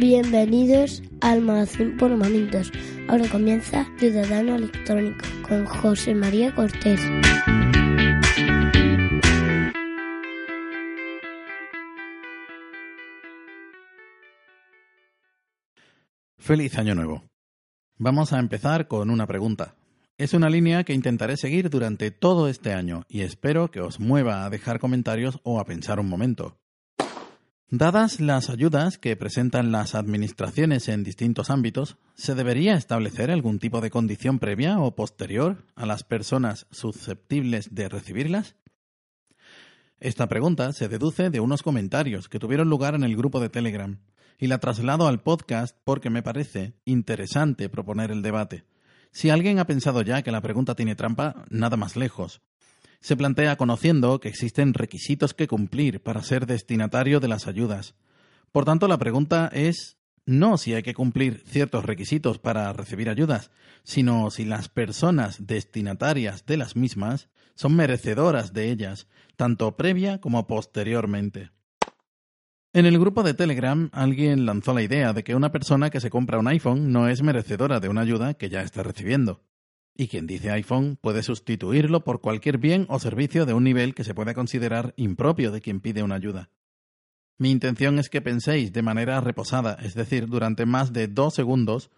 Bienvenidos al Magazín por Momentos. Ahora comienza Ciudadano Electrónico con José María Cortés. Feliz Año Nuevo. Vamos a empezar con una pregunta. Es una línea que intentaré seguir durante todo este año y espero que os mueva a dejar comentarios o a pensar un momento. Dadas las ayudas que presentan las administraciones en distintos ámbitos, ¿se debería establecer algún tipo de condición previa o posterior a las personas susceptibles de recibirlas? Esta pregunta se deduce de unos comentarios que tuvieron lugar en el grupo de Telegram y la traslado al podcast porque me parece interesante proponer el debate. Si alguien ha pensado ya que la pregunta tiene trampa, nada más lejos. Se plantea conociendo que existen requisitos que cumplir para ser destinatario de las ayudas. Por tanto, la pregunta es no si hay que cumplir ciertos requisitos para recibir ayudas, sino si las personas destinatarias de las mismas son merecedoras de ellas, tanto previa como posteriormente. En el grupo de Telegram alguien lanzó la idea de que una persona que se compra un iPhone no es merecedora de una ayuda que ya está recibiendo. Y quien dice iPhone puede sustituirlo por cualquier bien o servicio de un nivel que se pueda considerar impropio de quien pide una ayuda. Mi intención es que penséis de manera reposada, es decir, durante más de dos segundos,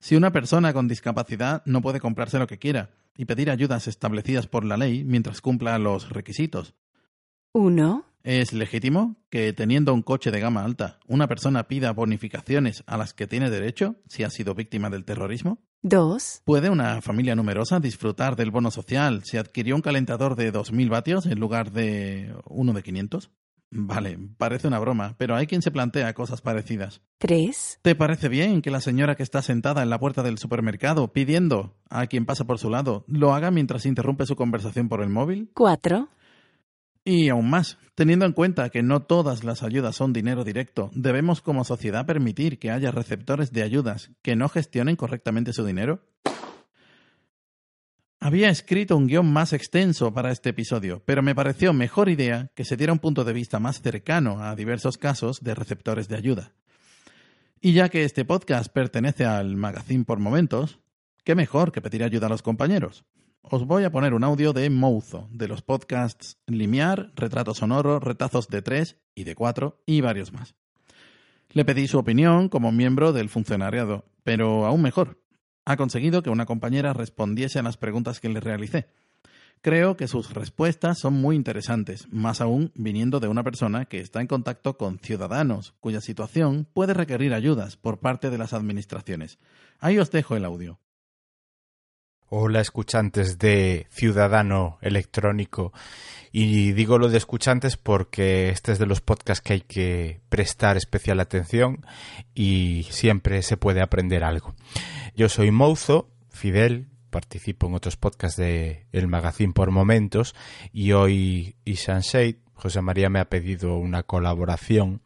si una persona con discapacidad no puede comprarse lo que quiera y pedir ayudas establecidas por la ley mientras cumpla los requisitos. 1, ¿Es legítimo que, teniendo un coche de gama alta, una persona pida bonificaciones a las que tiene derecho si ha sido víctima del terrorismo? 2, ¿Puede una familia numerosa disfrutar del bono social si adquirió un calentador de 2.000 vatios en lugar de uno de 500? Vale, parece una broma, pero hay quien se plantea cosas parecidas. 3, ¿Te parece bien que la señora que está sentada en la puerta del supermercado pidiendo a quien pasa por su lado lo haga mientras interrumpe su conversación por el móvil? 4, Y aún más, teniendo en cuenta que no todas las ayudas son dinero directo, ¿debemos como sociedad permitir que haya receptores de ayudas que no gestionen correctamente su dinero? Había escrito un guion más extenso para este episodio, pero me pareció mejor idea que se diera un punto de vista más cercano a diversos casos de receptores de ayuda. Y ya que este podcast pertenece al magazine por momentos, ¿qué mejor que pedir ayuda a los compañeros? Os voy a poner un audio de Mouzo, de los podcasts Limiar, Retrato Sonoro, Retazos de 3 y de 4 y varios más. Le pedí su opinión como miembro del funcionariado, pero aún mejor, ha conseguido que una compañera respondiese a las preguntas que le realicé. Creo que sus respuestas son muy interesantes, más aún viniendo de una persona que está en contacto con ciudadanos cuya situación puede requerir ayudas por parte de las administraciones. Ahí os dejo el audio. Hola escuchantes de Ciudadano Electrónico. Y digo lo de escuchantes porque este es de los podcasts que hay que prestar especial atención y siempre se puede aprender algo. Yo soy Mouzo, Fidel, participo en otros podcasts de El Magazine por momentos y hoy Isan Shade, José María me ha pedido una colaboración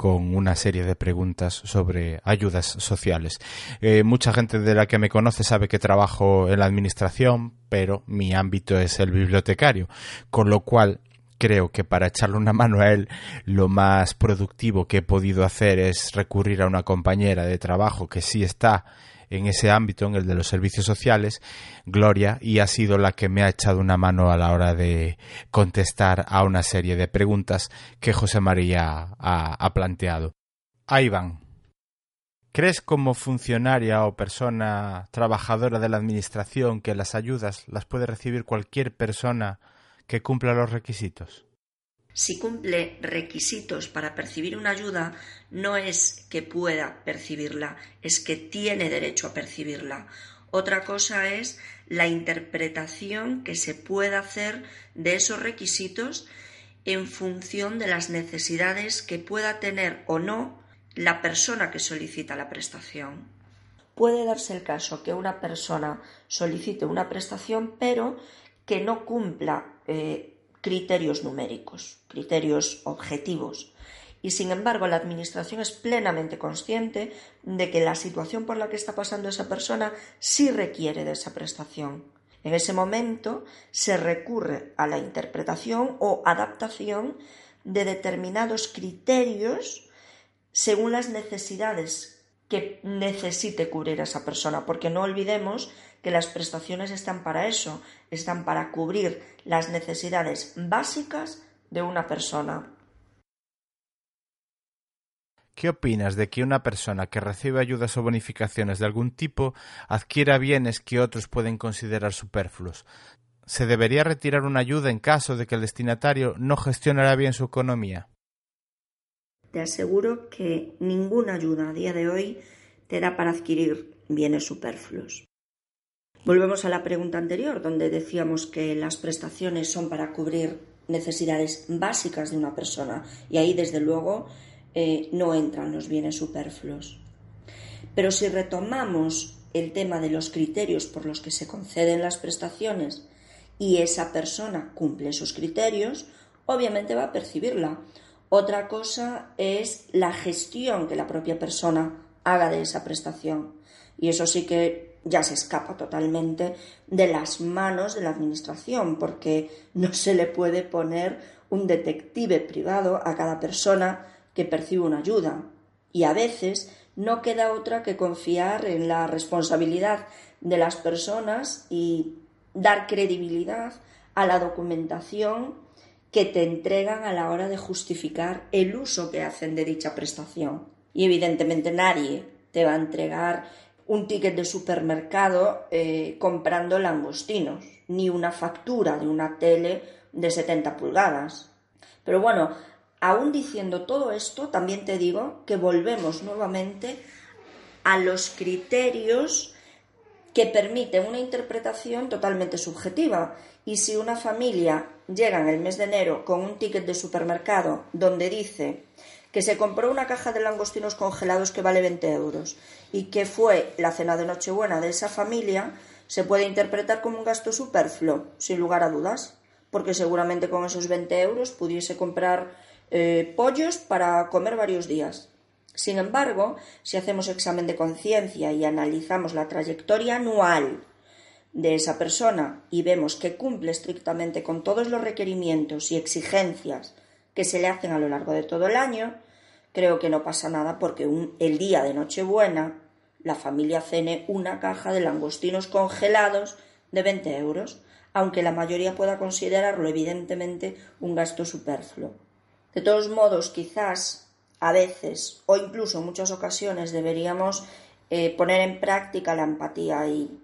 con una serie de preguntas sobre ayudas sociales. Eh, mucha gente de la que me conoce sabe que trabajo en la administración, pero mi ámbito es el bibliotecario, con lo cual creo que para echarle una mano a él lo más productivo que he podido hacer es recurrir a una compañera de trabajo que sí está en ese ámbito, en el de los servicios sociales, Gloria, y ha sido la que me ha echado una mano a la hora de contestar a una serie de preguntas que José María ha, planteado. Ahí van. ¿Crees como funcionaria o persona trabajadora de la Administración que las ayudas las puede recibir cualquier persona que cumpla los requisitos? Si cumple requisitos para percibir una ayuda, no es que pueda percibirla, es que tiene derecho a percibirla. Otra cosa es la interpretación que se pueda hacer de esos requisitos en función de las necesidades que pueda tener o no la persona que solicita la prestación. Puede darse el caso que una persona solicite una prestación pero que no cumpla eh, criterios numéricos, criterios objetivos. Y sin embargo, la Administración es plenamente consciente de que la situación por la que está pasando esa persona sí requiere de esa prestación. En ese momento se recurre a la interpretación o adaptación de determinados criterios según las necesidades que necesite cubrir esa persona, porque no olvidemos que las prestaciones están para eso, están para cubrir las necesidades básicas de una persona. ¿Qué opinas de que una persona que recibe ayudas o bonificaciones de algún tipo adquiera bienes que otros pueden considerar superfluos? ¿Se debería retirar una ayuda en caso de que el destinatario no gestionara bien su economía? Te aseguro que ninguna ayuda a día de hoy te da para adquirir bienes superfluos. Volvemos a la pregunta anterior, donde decíamos que las prestaciones son para cubrir necesidades básicas de una persona y ahí, desde luego, eh, no entran los bienes superfluos. Pero si retomamos el tema de los criterios por los que se conceden las prestaciones y esa persona cumple esos criterios, obviamente va a percibirla. Otra cosa es la gestión que la propia persona haga de esa prestación. Y eso sí que ya se escapa totalmente de las manos de la Administración, porque no se le puede poner un detective privado a cada persona que percibe una ayuda. Y a veces no queda otra que confiar en la responsabilidad de las personas y dar credibilidad a la documentación que te entregan a la hora de justificar el uso que hacen de dicha prestación. Y evidentemente nadie te va a entregar un ticket de supermercado eh, comprando langostinos, ni una factura de una tele de 70 pulgadas. Pero bueno, aún diciendo todo esto, también te digo que volvemos nuevamente a los criterios que permiten una interpretación totalmente subjetiva. Y si una familia llega en el mes de enero con un ticket de supermercado donde dice que se compró una caja de langostinos congelados que vale 20 euros y que fue la cena de Nochebuena de esa familia, se puede interpretar como un gasto superfluo, sin lugar a dudas, porque seguramente con esos 20 euros pudiese comprar eh, pollos para comer varios días. Sin embargo, si hacemos examen de conciencia y analizamos la trayectoria anual de esa persona y vemos que cumple estrictamente con todos los requerimientos y exigencias que se le hacen a lo largo de todo el año, creo que no pasa nada porque el día de Nochebuena la familia cene una caja de langostinos congelados de 20 euros, aunque la mayoría pueda considerarlo evidentemente un gasto superfluo. De todos modos, quizás a veces o incluso en muchas ocasiones deberíamos eh, poner en práctica la empatía y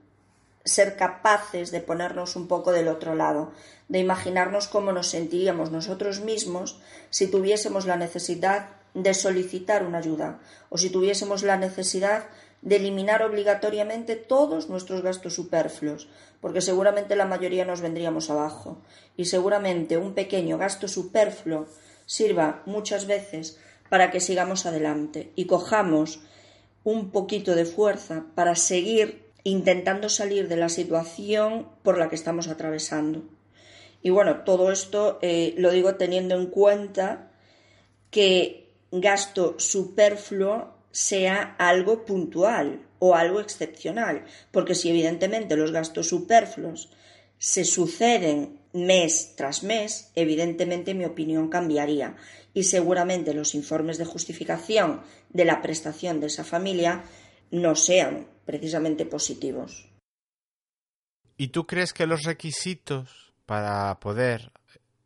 ser capaces de ponernos un poco del otro lado, de imaginarnos cómo nos sentiríamos nosotros mismos si tuviésemos la necesidad de solicitar una ayuda o si tuviésemos la necesidad de eliminar obligatoriamente todos nuestros gastos superfluos, porque seguramente la mayoría nos vendríamos abajo. Y seguramente un pequeño gasto superfluo sirva muchas veces para que sigamos adelante y cojamos un poquito de fuerza para seguir intentando salir de la situación por la que estamos atravesando. Y bueno, todo esto eh, lo digo teniendo en cuenta que gasto superfluo sea algo puntual o algo excepcional, porque si evidentemente los gastos superfluos se suceden mes tras mes, evidentemente mi opinión cambiaría y seguramente los informes de justificación de la prestación de esa familia no sean precisamente positivos. ¿Y tú crees que los requisitos para poder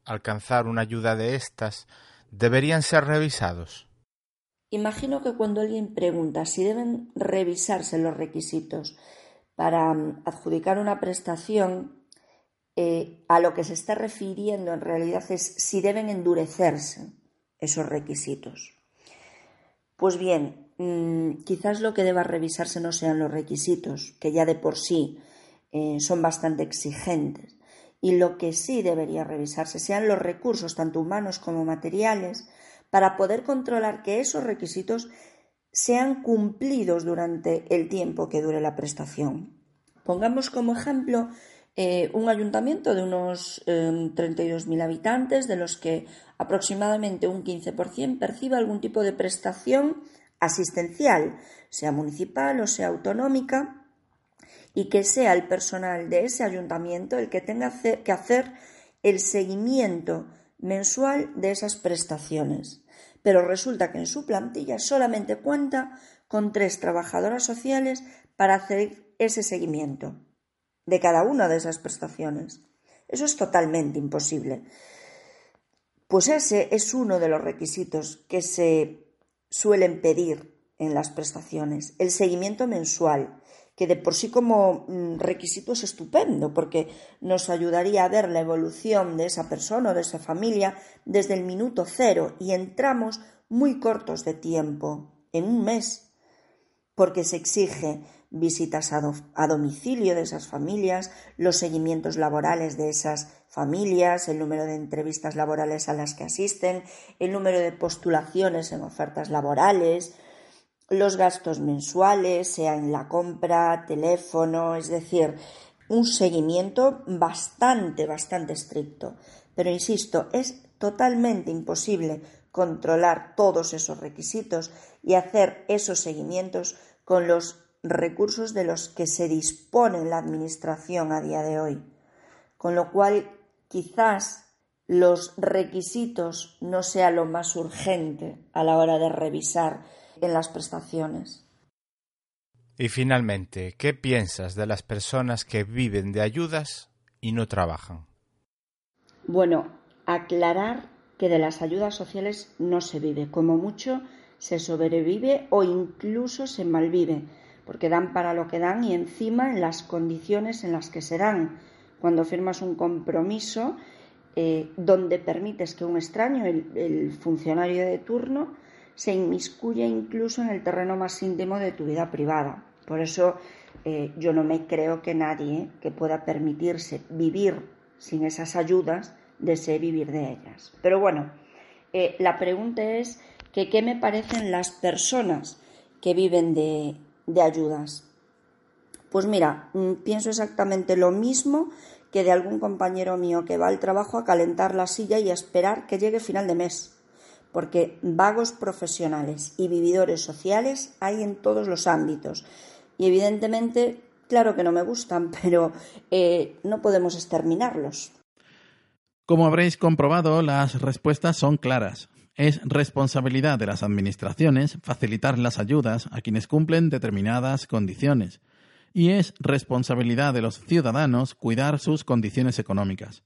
alcanzar una ayuda de estas deberían ser revisados? Imagino que cuando alguien pregunta si deben revisarse los requisitos para mm, adjudicar una prestación, eh, a lo que se está refiriendo en realidad es si deben endurecerse esos requisitos. Pues bien, Mm, quizás lo que deba revisarse no sean los requisitos, que ya de por sí eh, son bastante exigentes, y lo que sí debería revisarse sean los recursos, tanto humanos como materiales, para poder controlar que esos requisitos sean cumplidos durante el tiempo que dure la prestación. Pongamos como ejemplo eh, un ayuntamiento de unos 32.000 em, habitantes, de los que aproximadamente un 15% perciba algún tipo de prestación asistencial, sea municipal o sea autonómica, y que sea el personal de ese ayuntamiento el que tenga que hacer el seguimiento mensual de esas prestaciones. Pero resulta que en su plantilla solamente cuenta con tres trabajadoras sociales para hacer ese seguimiento de cada una de esas prestaciones. Eso es totalmente imposible. Pues ese es uno de los requisitos que se suelen pedir en las prestaciones, el seguimiento mensual, que de por sí como mm, requisito es estupendo, porque nos ayudaría a ver la evolución de esa persona o de esa familia desde el minuto cero y entramos muy cortos de tiempo, en un mes, porque se exige visitas a, domicilio de esas familias, los seguimientos laborales de esas familias, el número de entrevistas laborales a las que asisten, el número de postulaciones en ofertas laborales, los gastos mensuales, sea en la compra, teléfono, es decir, un seguimiento bastante, bastante estricto. Pero insisto, es totalmente imposible controlar todos esos requisitos y hacer esos seguimientos con los recursos de los que se dispone la Administración a día de hoy. Con lo cual, quizás los requisitos no sea lo más urgente a la hora de revisar en las prestaciones. Y finalmente, ¿qué piensas de las personas que viven de ayudas y no trabajan? Bueno, aclarar que de las ayudas sociales no se vive, como mucho se sobrevive o incluso se malvive, porque dan para lo que dan y encima en las condiciones en las que se dan. Cuando firmas un compromiso eh, donde permites que un extraño, el funcionario de turno, se inmiscuye incluso en el terreno más íntimo de tu vida privada. Por eso eh, yo no me creo que nadie que pueda permitirse vivir sin esas ayudas desee vivir de ellas. Pero bueno, eh, la pregunta es que qué me parecen las personas que viven de, de ayudas. Pues mira, mm, pienso exactamente lo mismo que de algún compañero mío que va al trabajo a calentar la silla y a esperar que llegue final de mes porque vagos profesionales y vividores sociales hay en todos los ámbitos. Y evidentemente, claro que no me gustan, pero eh, no podemos exterminarlos. Como habréis comprobado, las respuestas son claras. Es responsabilidad de las administraciones facilitar las ayudas a quienes cumplen determinadas condiciones. Y es responsabilidad de los ciudadanos cuidar sus condiciones económicas.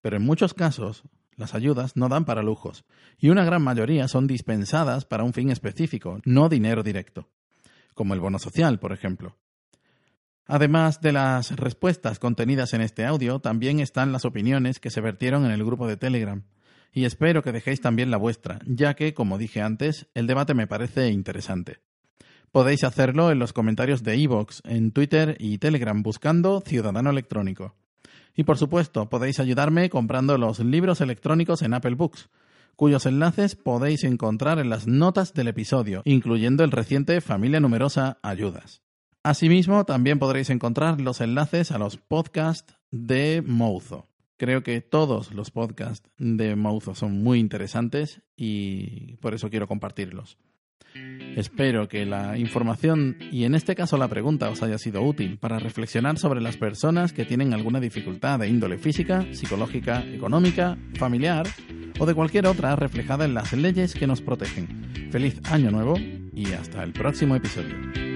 Pero en muchos casos, las ayudas no dan para lujos, y una gran mayoría son dispensadas para un fin específico, no dinero directo, como el bono social, por ejemplo. Además de las respuestas contenidas en este audio, también están las opiniones que se vertieron en el grupo de Telegram, y espero que dejéis también la vuestra, ya que, como dije antes, el debate me parece interesante. Podéis hacerlo en los comentarios de iVoox, en Twitter y Telegram buscando Ciudadano Electrónico. Y por supuesto, podéis ayudarme comprando los libros electrónicos en Apple Books, cuyos enlaces podéis encontrar en las notas del episodio, incluyendo el reciente Familia Numerosa Ayudas. Asimismo, también podréis encontrar los enlaces a los podcasts de Mouzo. Creo que todos los podcasts de Mouzo son muy interesantes y por eso quiero compartirlos. Espero que la información y en este caso la pregunta os haya sido útil para reflexionar sobre las personas que tienen alguna dificultad de índole física, psicológica, económica, familiar o de cualquier otra reflejada en las leyes que nos protegen. Feliz año nuevo y hasta el próximo episodio.